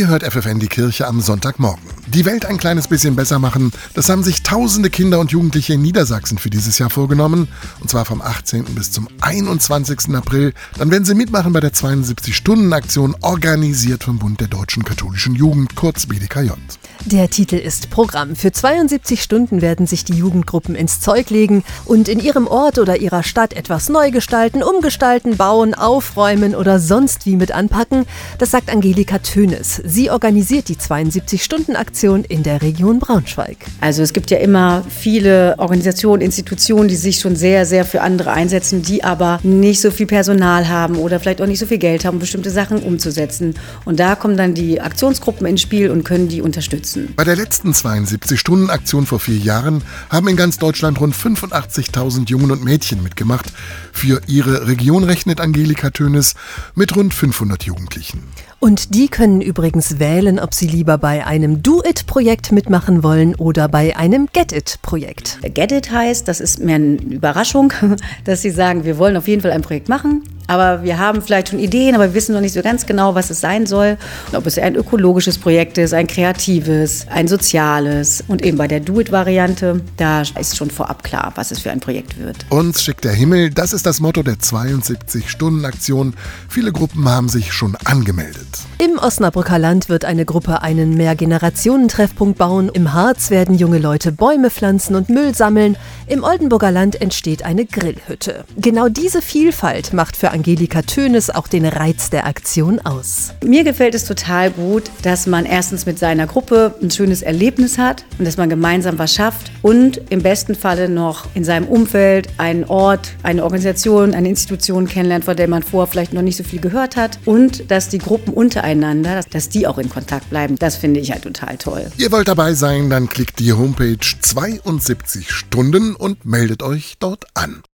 Ihr hört FFN die Kirche am Sonntagmorgen. Die Welt ein kleines bisschen besser machen, das haben sich tausende Kinder und Jugendliche in Niedersachsen für dieses Jahr vorgenommen. Und zwar vom 18. bis zum 21. April. Dann werden sie mitmachen bei der 72-Stunden-Aktion, organisiert vom Bund der Deutschen Katholischen Jugend, kurz BDKJ. Der Titel ist Programm. Für 72 Stunden werden sich die Jugendgruppen ins Zeug legen und in ihrem Ort oder ihrer Stadt etwas neu gestalten, umgestalten, bauen, aufräumen oder sonst wie mit anpacken. Das sagt Angelika Tönes. Sie organisiert die 72-Stunden-Aktion in der Region Braunschweig. Also es gibt ja immer viele Organisationen, Institutionen, die sich schon sehr, sehr für andere einsetzen, die aber nicht so viel Personal haben oder vielleicht auch nicht so viel Geld haben, bestimmte Sachen umzusetzen. Und da kommen dann die Aktionsgruppen ins Spiel und können die unterstützen nutzen. Bei der letzten 72-Stunden-Aktion vor vier Jahren haben in ganz Deutschland rund 85.000 Jungen und Mädchen mitgemacht. Für ihre Region rechnet Angelika Tönes mit rund 500 Jugendlichen. Und die können übrigens wählen, ob sie lieber bei einem Do-It-Projekt mitmachen wollen oder bei einem Get-It-Projekt. Get-It heißt, das ist mehr eine Überraschung, dass sie sagen, wir wollen auf jeden Fall ein Projekt machen aber wir haben vielleicht schon Ideen, aber wir wissen noch nicht so ganz genau, was es sein soll. Ob es ein ökologisches Projekt ist, ein kreatives, ein soziales. Und eben bei der Do-It-Variante, da ist schon vorab klar, was es für ein Projekt wird. Uns schickt der Himmel, das ist das Motto der 72-Stunden-Aktion. Viele Gruppen haben sich schon angemeldet. Im Osnabrücker Land wird eine Gruppe einen Mehrgenerationentreffpunkt bauen. Im Harz werden junge Leute Bäume pflanzen und Müll sammeln. Im Oldenburger Land entsteht eine Grillhütte. Genau diese Vielfalt macht für Angelika Tönes auch den Reiz der Aktion aus. Mir gefällt es total gut, dass man erstens mit seiner Gruppe ein schönes Erlebnis hat und dass man gemeinsam was schafft und im besten Falle noch in seinem Umfeld einen Ort, eine Organisation, eine Institution kennenlernt, von der man vorher vielleicht noch nicht so viel gehört hat und dass die Gruppen untereinander, dass die auch in Kontakt bleiben. Das finde ich halt total toll. Ihr wollt dabei sein, dann klickt die Homepage 72 Stunden und meldet euch dort an.